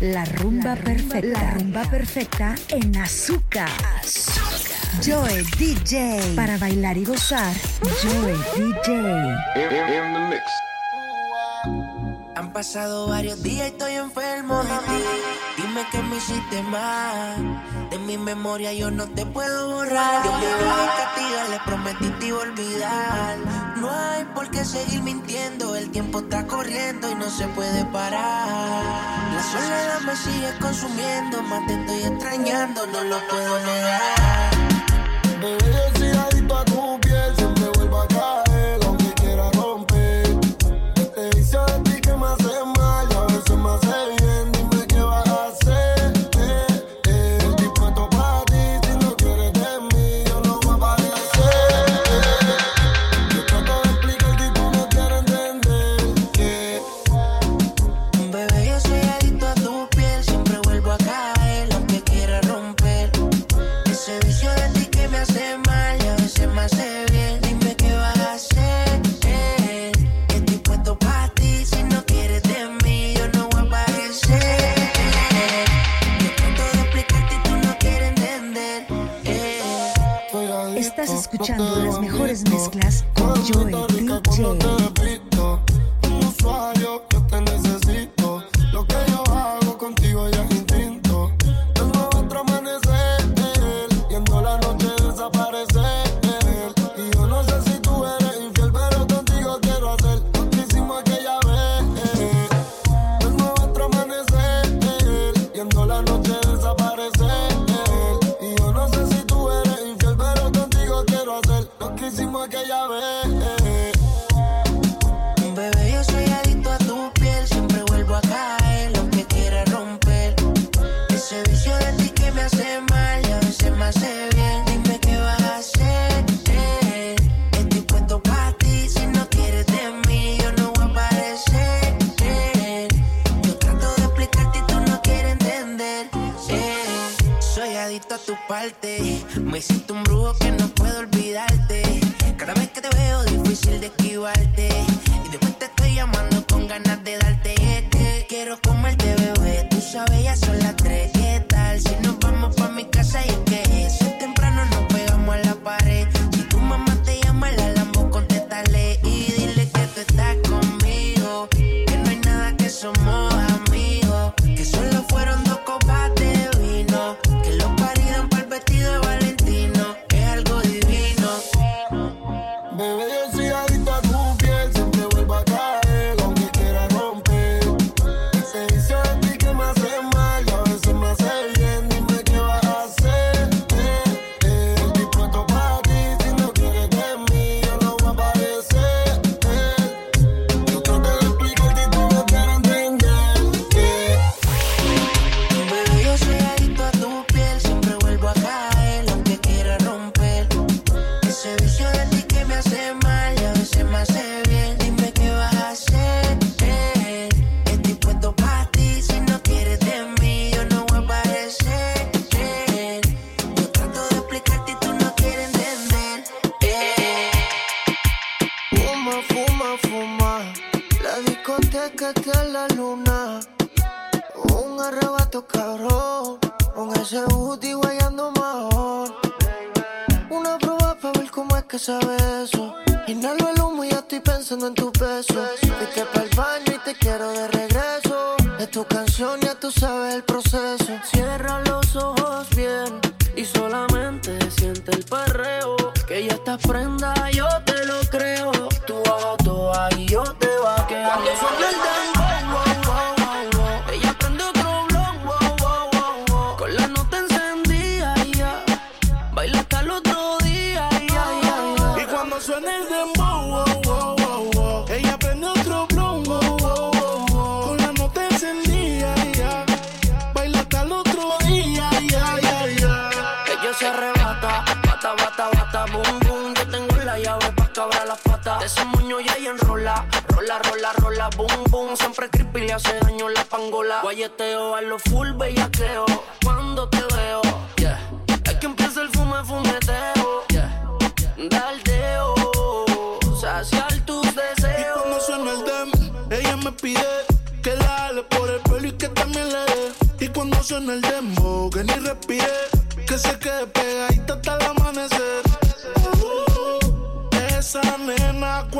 la, rumba perfecta. La rumba perfecta en Azúcar. Joe DJ. Para bailar y gozar, Joe DJ. The mix pasado varios días y estoy enfermo de ti. Dime que me hiciste mal. De mi memoria yo no te puedo borrar. Yo me voy a castigar, le prometí te iba a olvidar. No hay por qué seguir mintiendo. El tiempo está corriendo y no se puede parar. La soledad me sigue consumiendo. Más te estoy extrañando, no lo puedo negar. Estás escuchando las mejores mezclas con Joel DJ. que sabe eso. Inhalo el humo y ya estoy pensando en tu peso. Fuiste para el baño y te quiero de regreso. Es tu canción, ya tú sabes el proceso. Cierra los ojos bien y solamente siente el perreo. Que ya estás prenda, yo te lo creo. Tú bajo toda y yo te va a quedar. Cuando suena el dembow. Ese moño ya y enrola. Rola, rola, rola, boom, boom. Siempre creepy le hace daño la pangola. Guayeteo a los full bellaqueo. Cuando te veo, yeah. Es que empieza el fume, fumeteo. Yeah. Daldeo. Saciar tus deseos. Y cuando suena el dem, ella me pide que dale por el pelo y que también le dé. Y cuando suena el demo, que ni respire, que se quede por.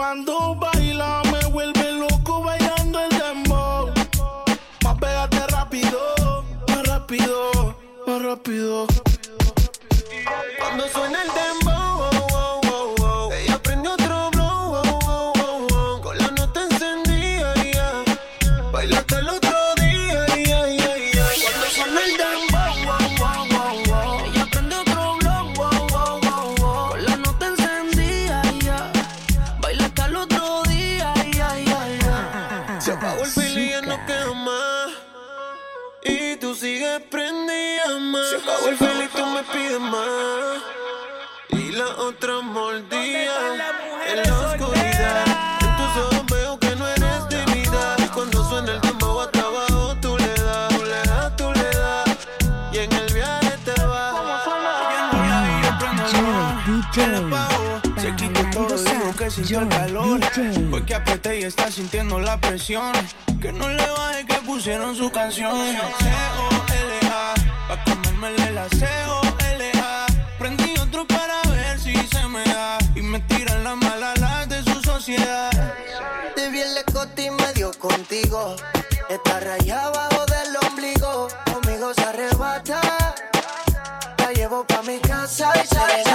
cuando baila me vuelve loco bailando el dembow. Más pégate rápido, más rápido, más rápido. el calor. Apreté y está sintiendo la presión. Que no le baje que pusieron su canción. C-O-L-A, pa' comérmele la C-O-L-A. Prendí otro para ver si se me da. Y me tiran la mala las de su sociedad. Te vi en la y me dio contigo. Está rayada abajo del ombligo. Conmigo se arrebata. La llevo pa' mi casa y se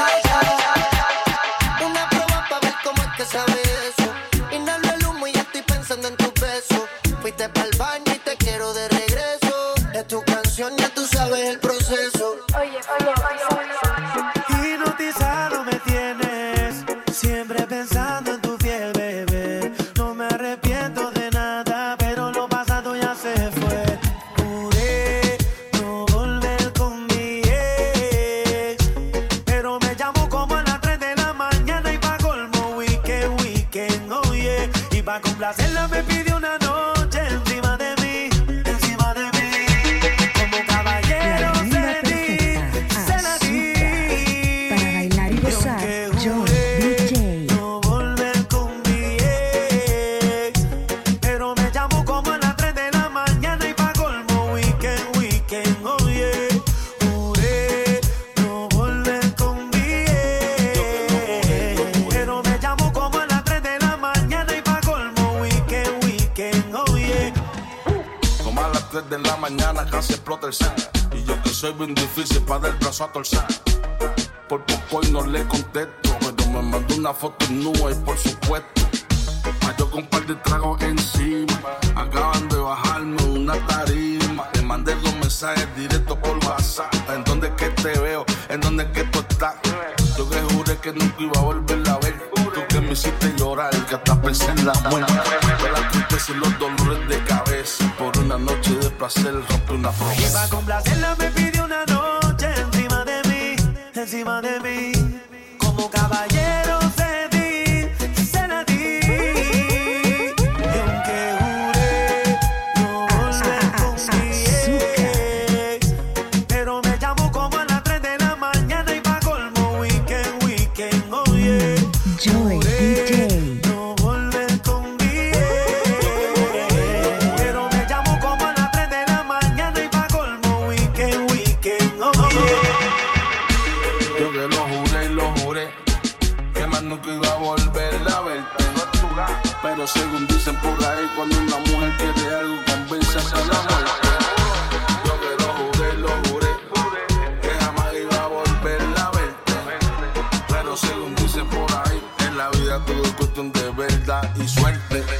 pa'l 3 de la mañana casi explota el set. Y yo que soy bien difícil para del brazo a torcer. Por poco y no le contesto, pero me mandó una foto en nube y por supuesto. Ah, yo con un par de tragos encima, acaban de bajarme una tarima. le mandé los mensajes directos por WhatsApp. ¿En dónde que te veo? ¿En dónde que tú estás? Yo que juré que nunca iba a volver a ver me hiciste llorar, que hasta pensé en la muerte. Fue la tristeza y los dolores de cabeza. Por una noche de placer rompe una promesa. Y para complacerla me pidió una noche encima de mí, encima de mí. Como caballero. por ahí cuando una mujer quiere algo, convence a la muerte. Yo que lo juré, lo juré, que jamás iba a volverla a verte. Pero según dicen por ahí, en la vida todo es cuestión de verdad y suerte.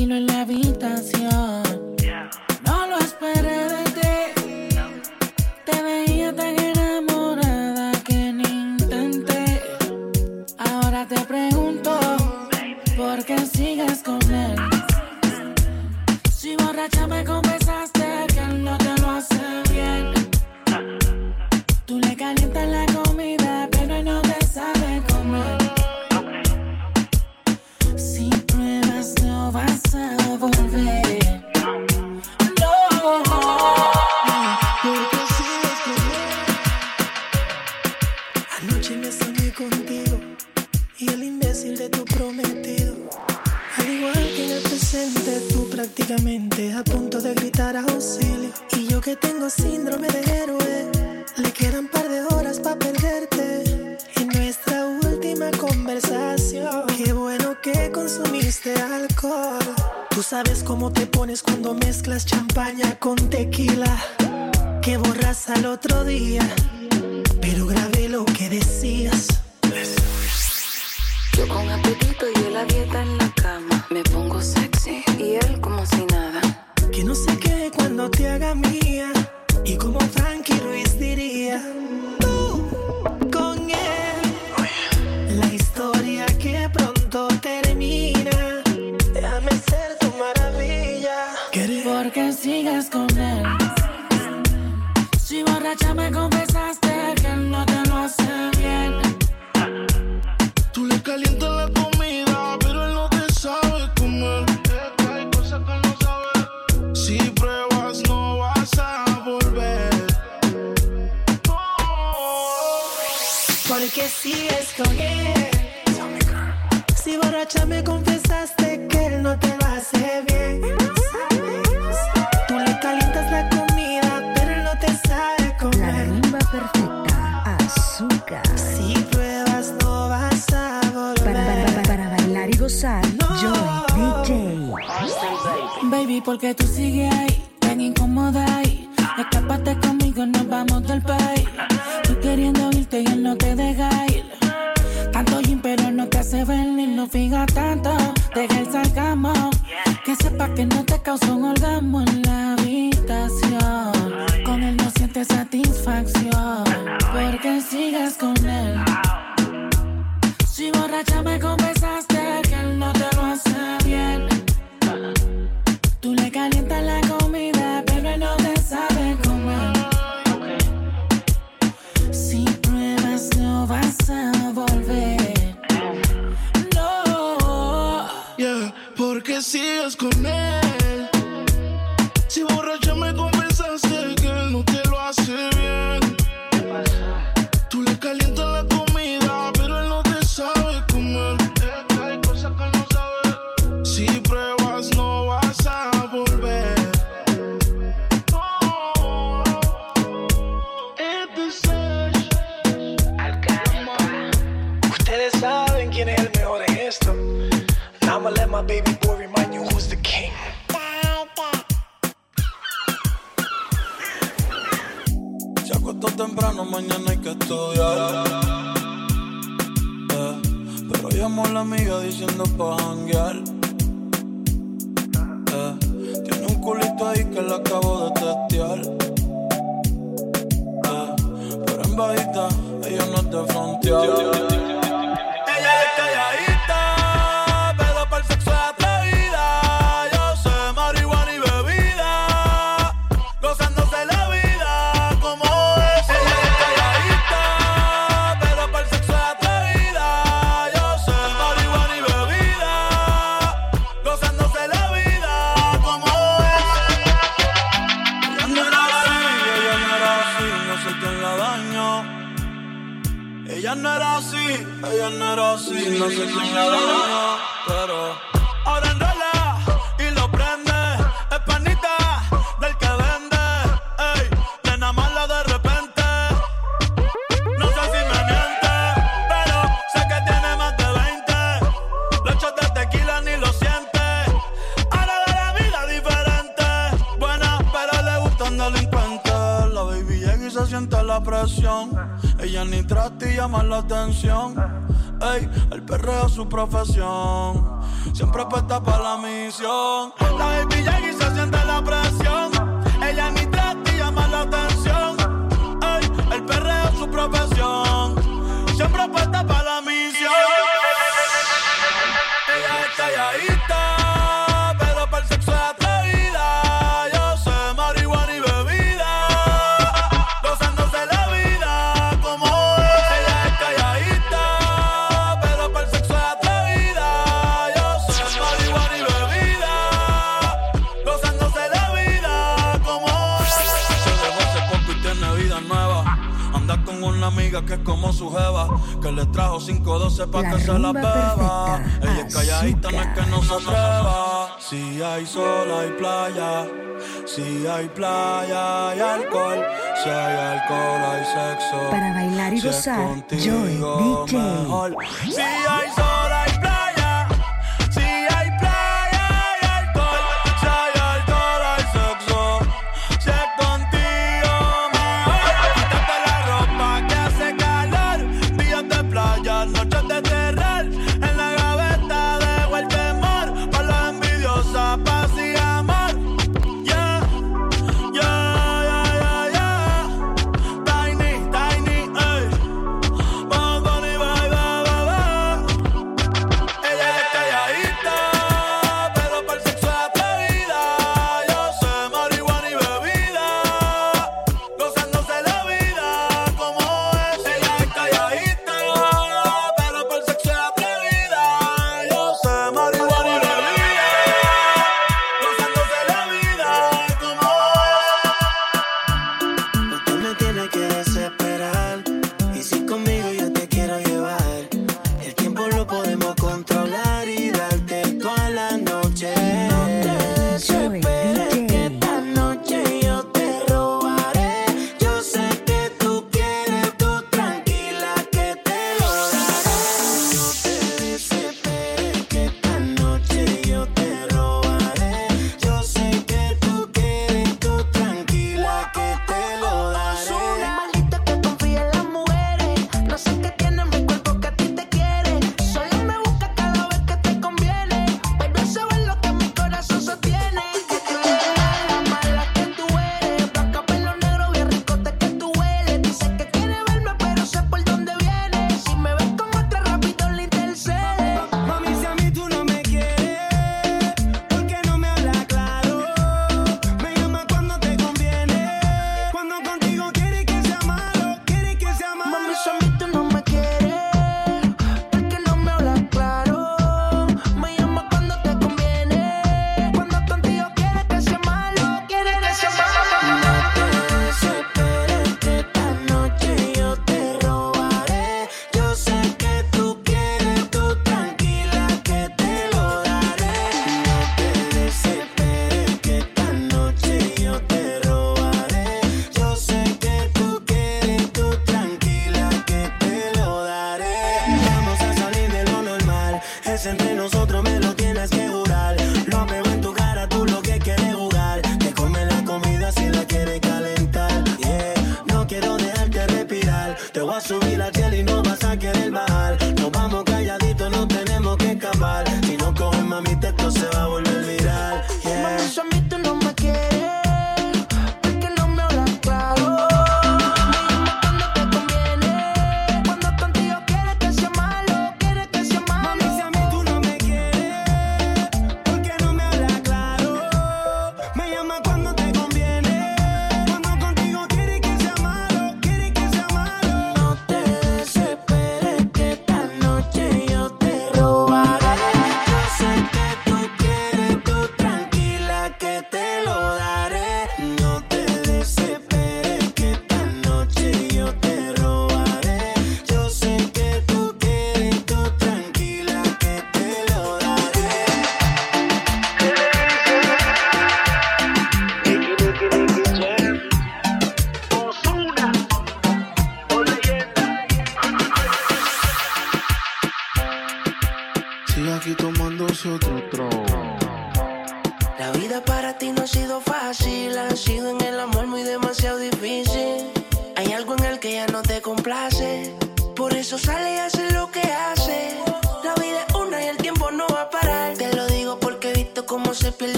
tranquilo en la habitación. No lo esperé No te haga mía. bajita, ellos no te frontean. no sé quién la su profesión. Siempre apuesta para la misión. que le trajo 512 pa' que se la beba. Perfecta. Ella es calladita, no es que no se atreva. Si hay sol, hay playa. Si hay playa, hay alcohol. Si hay alcohol, hay sexo. Para bailar y si gozar, Joy DJ. Mejor.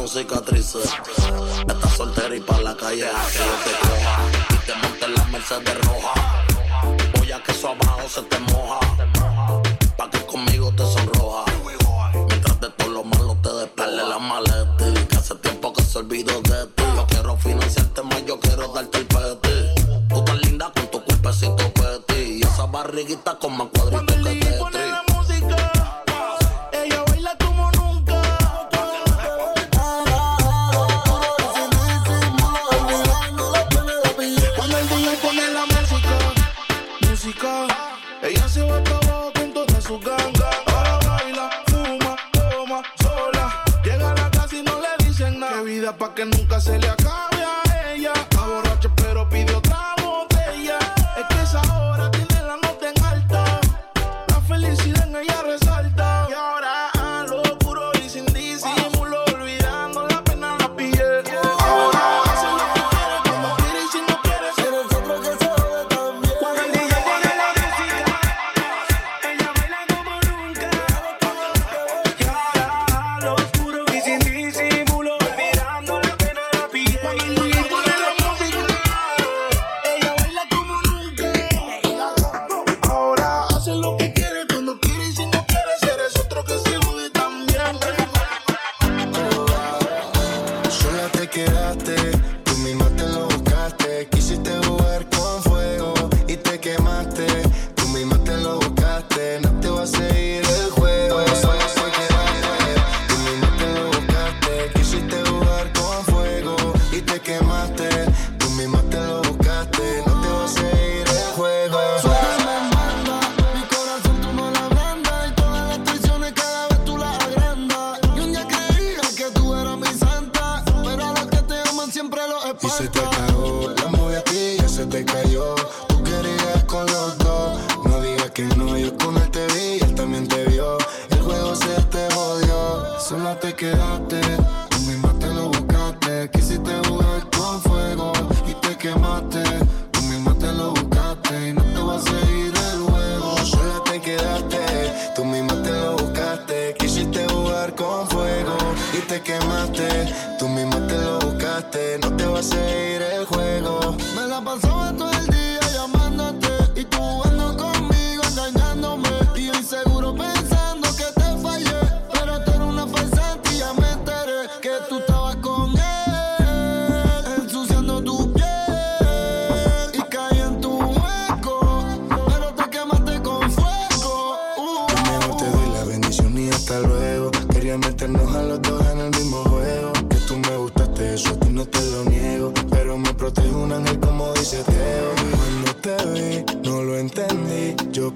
son cicatrices. Estás soltera y pa' la calle a que yo te coja. Y te monte en la Mercedes roja. Voy a que eso abajo se te moja. Pa' que conmigo te sonroja. Mientras de todo lo malo te despele la maleta. Que hace tiempo que se olvidó de ti. Yo quiero financiarte más, yo quiero darte el peti. Tú tan linda con tu cuerpecito peti. Y esa barriguita con más cuadritos.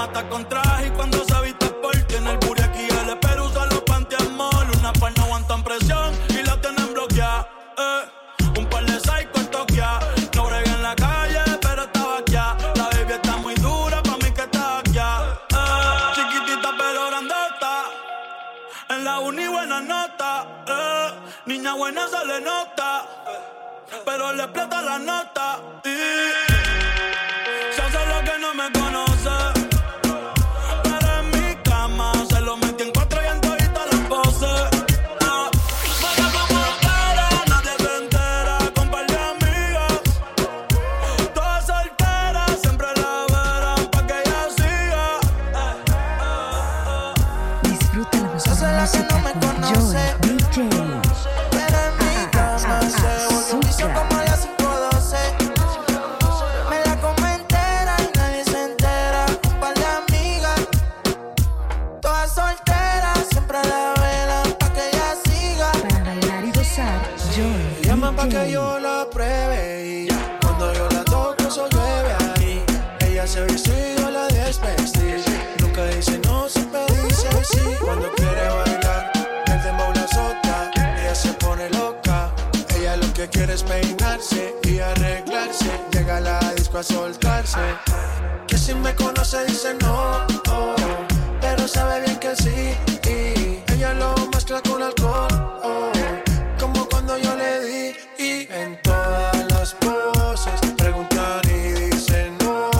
mata con traje y cuando a. Que si me conoce dice no, oh, pero sabe bien que sí. Y ella lo mezcla con alcohol, oh, como cuando yo le di. Y en todas las poses preguntan y dicen no,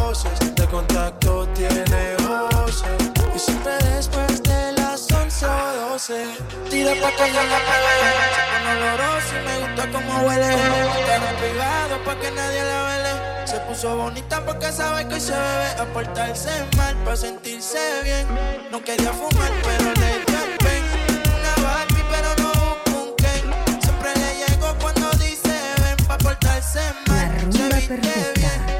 de contacto tiene voces. Y siempre después de las 11 o 12, tira pa' que yo la oloroso y me gusta como huele. Estar pegado pa' que nadie la vele puso bonita porque sabe que hoy se bebe a portarse mal para sentirse bien. No quería fumar, pero le dio el pen. Una Barbie, pero no busco un Ken. Siempre le llego cuando dice ven para portarse mal. Se viste bien.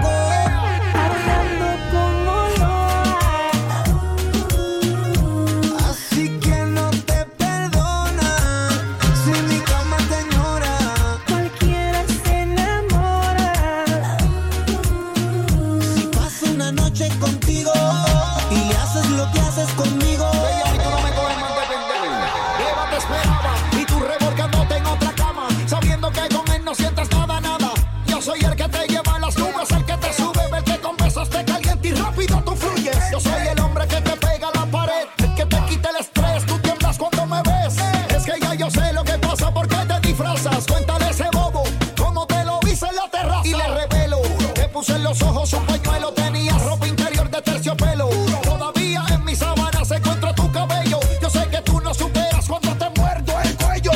en los ojos un pañuelo, tenía ropa interior de terciopelo. Todavía en mi sábana se encuentra tu cabello. Yo sé que tú no superas cuando te muerdo el cuello.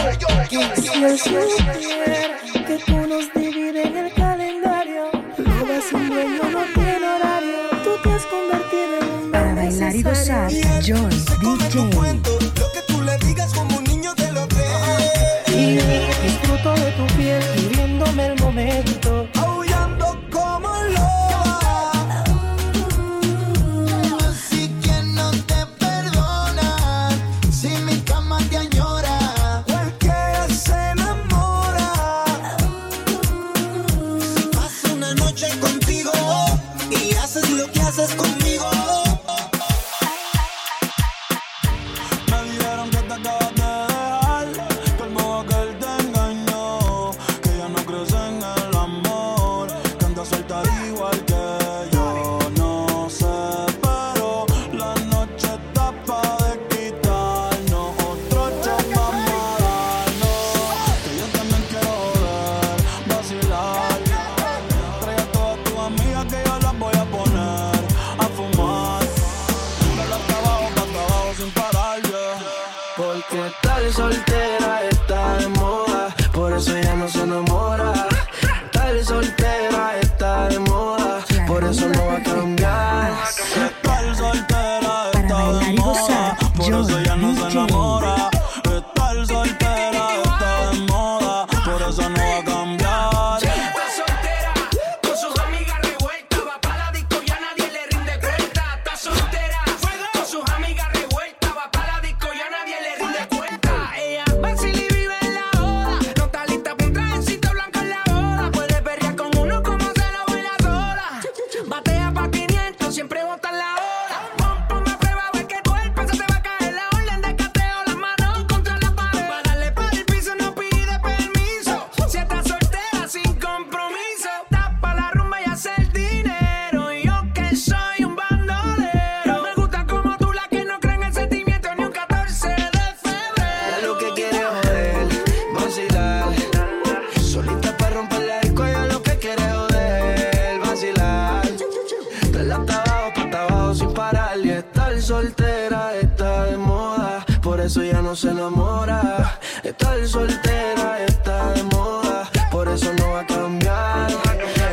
soltera está de moda, por eso ya no se enamora. Estar soltera está de moda, por eso no va a cambiar.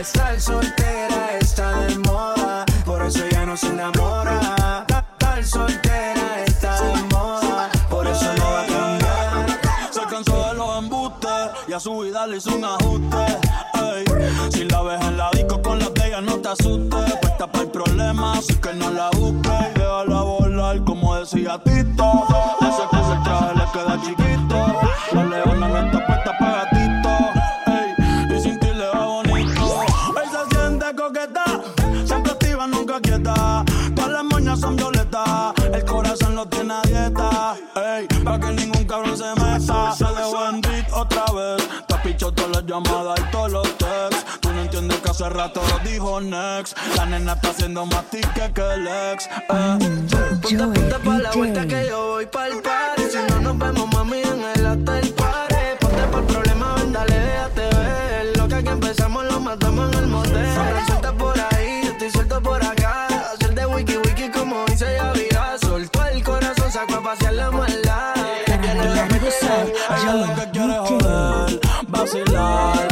Estar soltera está de moda, por eso ya no se enamora. Estar soltera está de moda, por eso no va a cambiar. Se cansó de los embustes y a su vida le hizo un ajuste. Ey. Si la ves en la disco con la que no te asustes, puesta para el problema, así que no la busques parecía a Tito. Ese que se le queda chiquito. La leona no está puesta para gatito. Ey, y sin ti le va bonito. Él se siente coqueta, siempre activa, nunca quieta. Todas las moñas son violetas, el corazón lo tiene a dieta. Ey, pa' que ningún cabrón se meta. Se dejó en beat otra vez, te pichó todas las llamadas y todo hace rato lo dijo Next. La nena está haciendo más tica que el ex. Eh. Ponte, ponte pa' la vuelta que yo voy pa' el party. Si no nos vemos, mami, en el hotel party. Ponte pa' el problema, ven, dale, déjate ver. Lo que aquí empezamos lo matamos en el motel. Ahora suelta por ahí, yo estoy suelto por acá. Hacer de wiki wiki como dice Yavira. Soltó el corazón, sacó a pasear la maldad. Ella no la mete, lo que quiere joder, vacilar.